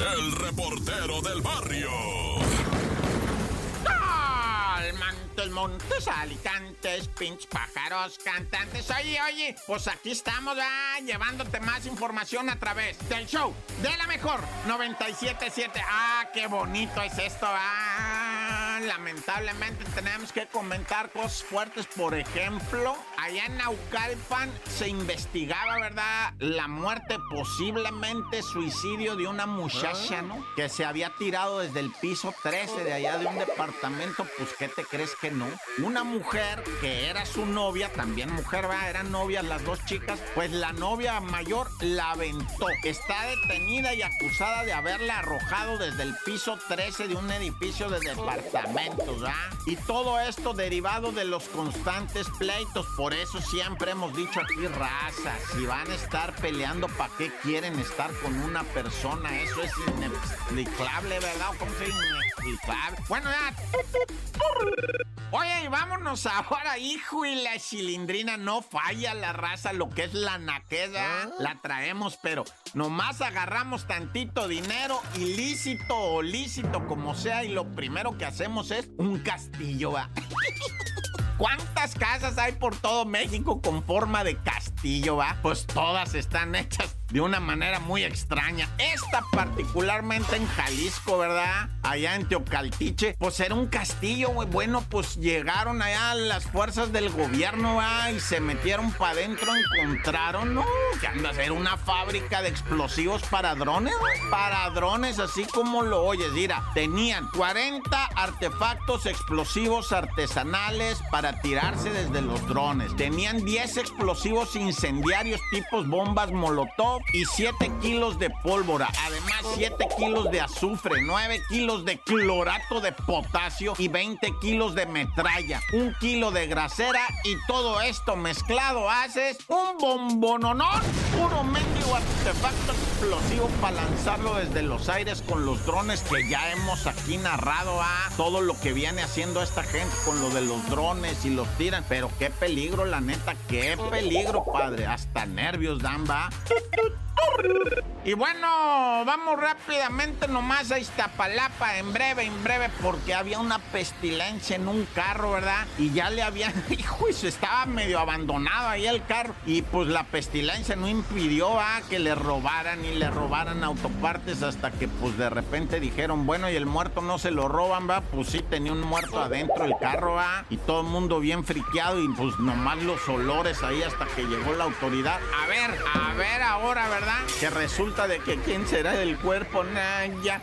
el reportero del barrio. Montes, montes, alicantes, pinch pájaros, cantantes. Oye, oye, pues aquí estamos, ah, llevándote más información a través del show de la mejor 977. Ah, qué bonito es esto, ah. Lamentablemente tenemos que comentar cosas fuertes. Por ejemplo, allá en Naucalpan se investigaba, ¿verdad? La muerte, posiblemente suicidio de una muchacha, ¿no? Que se había tirado desde el piso 13 de allá de un departamento. Pues, ¿qué te crees que no? Una mujer que era su novia, también mujer, ¿verdad? Eran novias las dos chicas. Pues la novia mayor la aventó. Está detenida y acusada de haberla arrojado desde el piso 13 de un edificio de ¿verdad? Y todo esto derivado de los constantes pleitos. Por eso siempre hemos dicho aquí, raza, si van a estar peleando, ¿para qué quieren estar con una persona? Eso es inexplicable, ¿verdad? ¿Cómo se? Bueno, ya. Oye, y vámonos ahora, hijo, y la cilindrina no falla la raza, lo que es la naqueda, la traemos, pero nomás agarramos tantito dinero, ilícito o lícito, como sea, y lo primero que hacemos es un castillo, ¿va? ¿Cuántas casas hay por todo México con forma de castillo, Pues todas están hechas de una manera muy extraña. Esta particularmente en Jalisco, ¿verdad? Allá en Teocaltiche, pues era un castillo, güey. Bueno, pues llegaron allá las fuerzas del gobierno, ¿va? Y se metieron para adentro, encontraron, ¿no? Que anda a ser una fábrica de explosivos para drones, Para drones, así como lo oyes, mira. Tenían 40 artefactos explosivos artesanales para tirarse desde los drones. Tenían 10 explosivos incendiarios tipos bombas molotov y 7 kilos de pólvora. Además, 7 kilos de azufre, 9 kilos de clorato de potasio y 20 kilos de metralla. Un kilo de grasera y todo esto mezclado haces un bombononón. Puro mendigo artefacto explosivo para lanzarlo desde los aires con los drones que ya hemos aquí narrado a todo lo que viene haciendo esta gente con lo de los drones y los tiran. Pero qué peligro, la neta, qué peligro, Hasta nervios dan, va. Y bueno, vamos rápidamente nomás a Iztapalapa, en breve, en breve, porque había una pestilencia en un carro, ¿verdad? Y ya le habían, hijo, y se estaba medio abandonado ahí el carro. Y pues la pestilencia no impidió a que le robaran y le robaran autopartes hasta que pues de repente dijeron, bueno, y el muerto no se lo roban, va. Pues sí, tenía un muerto adentro el carro, va. Y todo el mundo bien friqueado y pues nomás los olores ahí hasta que llegó la autoridad. A ver, a ver ahora, ¿verdad? Que resulta de que quién será el cuerpo, Naya.